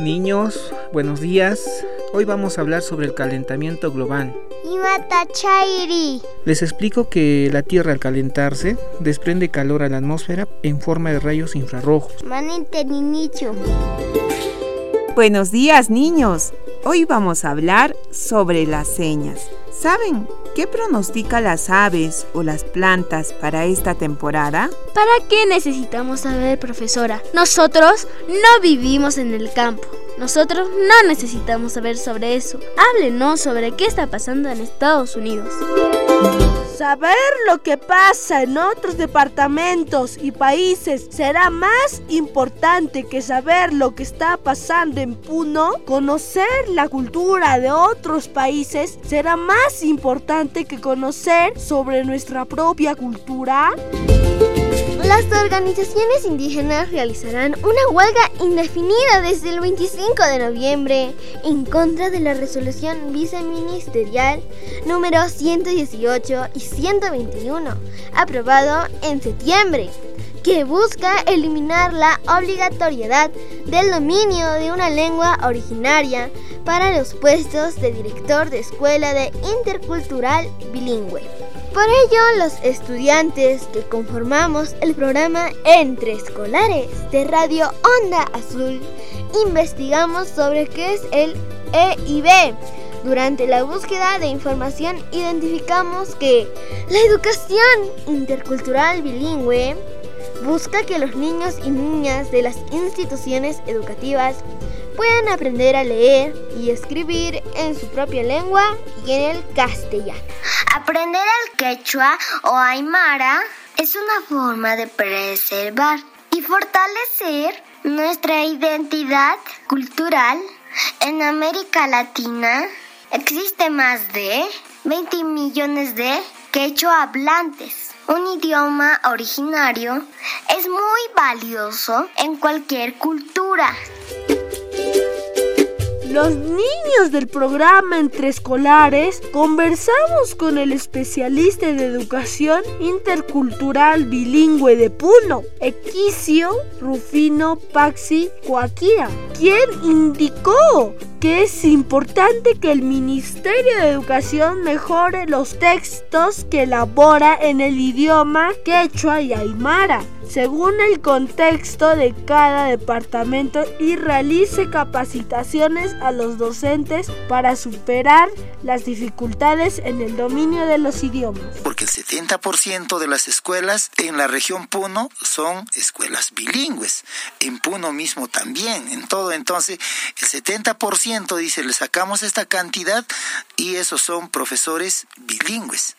Niños, buenos días. Hoy vamos a hablar sobre el calentamiento global. Les explico que la Tierra al calentarse desprende calor a la atmósfera en forma de rayos infrarrojos. Buenos días niños. Hoy vamos a hablar sobre las señas. ¿Saben qué pronostica las aves o las plantas para esta temporada? ¿Para qué necesitamos saber, profesora? Nosotros no vivimos en el campo. Nosotros no necesitamos saber sobre eso. Háblenos sobre qué está pasando en Estados Unidos. Saber lo que pasa en otros departamentos y países será más importante que saber lo que está pasando en Puno. Conocer la cultura de otros países será más importante que conocer sobre nuestra propia cultura. Las organizaciones indígenas realizarán una huelga indefinida desde el 25 de noviembre en contra de la resolución viceministerial número 118 y 121, aprobado en septiembre, que busca eliminar la obligatoriedad del dominio de una lengua originaria para los puestos de director de escuela de intercultural bilingüe. Por ello, los estudiantes que conformamos el programa Entre Escolares de Radio Onda Azul investigamos sobre qué es el EIB. Durante la búsqueda de información identificamos que la educación intercultural bilingüe busca que los niños y niñas de las instituciones educativas puedan aprender a leer y escribir en su propia lengua y en el castellano. Aprender el quechua o aymara es una forma de preservar y fortalecer nuestra identidad cultural. En América Latina existe más de 20 millones de quechua hablantes. Un idioma originario es muy valioso en cualquier cultura. Los niños del programa Entre Escolares conversamos con el especialista de educación intercultural bilingüe de Puno, Equicio Rufino Paxi Coaquira, quien indicó que es importante que el Ministerio de Educación mejore los textos que elabora en el idioma quechua y aymara según el contexto de cada departamento y realice capacitaciones a los docentes para superar las dificultades en el dominio de los idiomas. Porque el 70% de las escuelas en la región Puno son escuelas bilingües. En Puno mismo también, en todo. Entonces, el 70% dice, le sacamos esta cantidad y esos son profesores bilingües.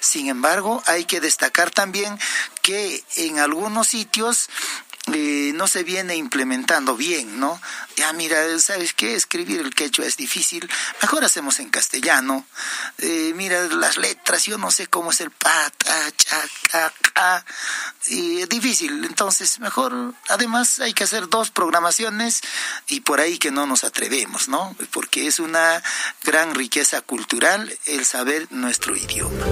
Sin embargo, hay que destacar también que en algunos sitios no se viene implementando bien, ¿no? Ya mira, ¿sabes qué? Escribir el quechua es difícil, mejor hacemos en castellano. Eh, mira, las letras, yo no sé cómo es el pata, cha, y es difícil, entonces mejor, además hay que hacer dos programaciones y por ahí que no nos atrevemos, ¿no? Porque es una gran riqueza cultural el saber nuestro idioma.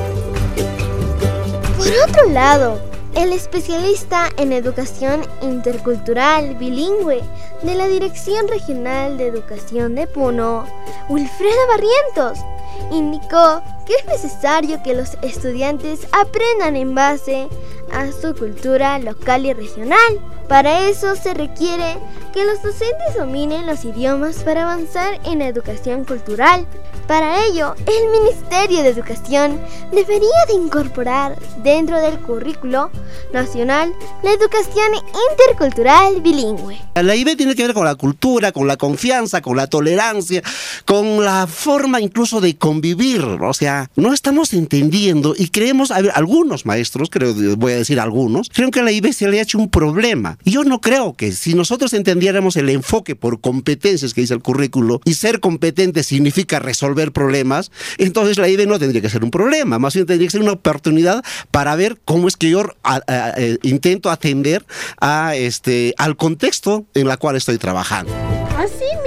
Por otro lado, el especialista en educación intercultural bilingüe de la Dirección Regional de Educación de Puno, Wilfredo Barrientos, indicó que es necesario que los estudiantes aprendan en base a su cultura local y regional. Para eso se requiere que los docentes dominen los idiomas para avanzar en la educación cultural, para ello, el Ministerio de Educación debería de incorporar dentro del currículo nacional la educación intercultural bilingüe. La IB tiene que ver con la cultura, con la confianza, con la tolerancia, con la forma incluso de convivir. O sea, no estamos entendiendo y creemos, algunos maestros, creo, voy a decir algunos, creen que a la IB se le ha hecho un problema. Yo no creo que si nosotros entendiéramos el enfoque por competencias que dice el currículo y ser competente significa resolver problemas, entonces la IBE no tendría que ser un problema, más bien tendría que ser una oportunidad para ver cómo es que yo eh, intento atender a este, al contexto en la cual estoy trabajando.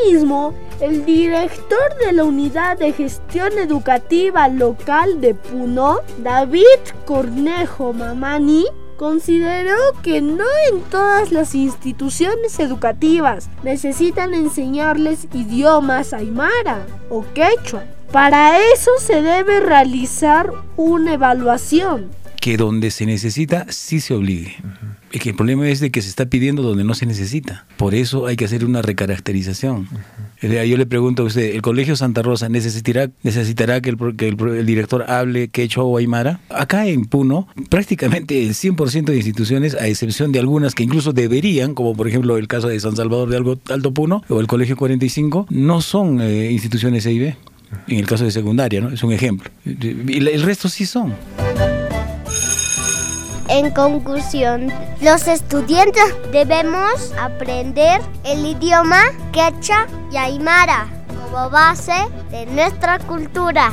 Asimismo, el director de la Unidad de Gestión Educativa Local de Puno, David Cornejo Mamani, consideró que no en todas las instituciones educativas necesitan enseñarles idiomas aymara o quechua. Para eso se debe realizar una evaluación. Que donde se necesita sí se obligue. Es que el problema es de que se está pidiendo donde no se necesita. Por eso hay que hacer una recaracterización. Yo le pregunto a usted, ¿el Colegio Santa Rosa necesitará, necesitará que, el, director hable quechua o aymara? Acá en Puno, prácticamente el 100% de instituciones, a excepción de algunas que incluso deberían, como por ejemplo el caso de San Salvador de Alto Puno o el Colegio 45, no son eh, instituciones EIB. En el caso de secundaria, ¿no? Es un ejemplo. Y el resto sí son. En conclusión, los estudiantes debemos aprender el idioma quechua y aymara como base de nuestra cultura.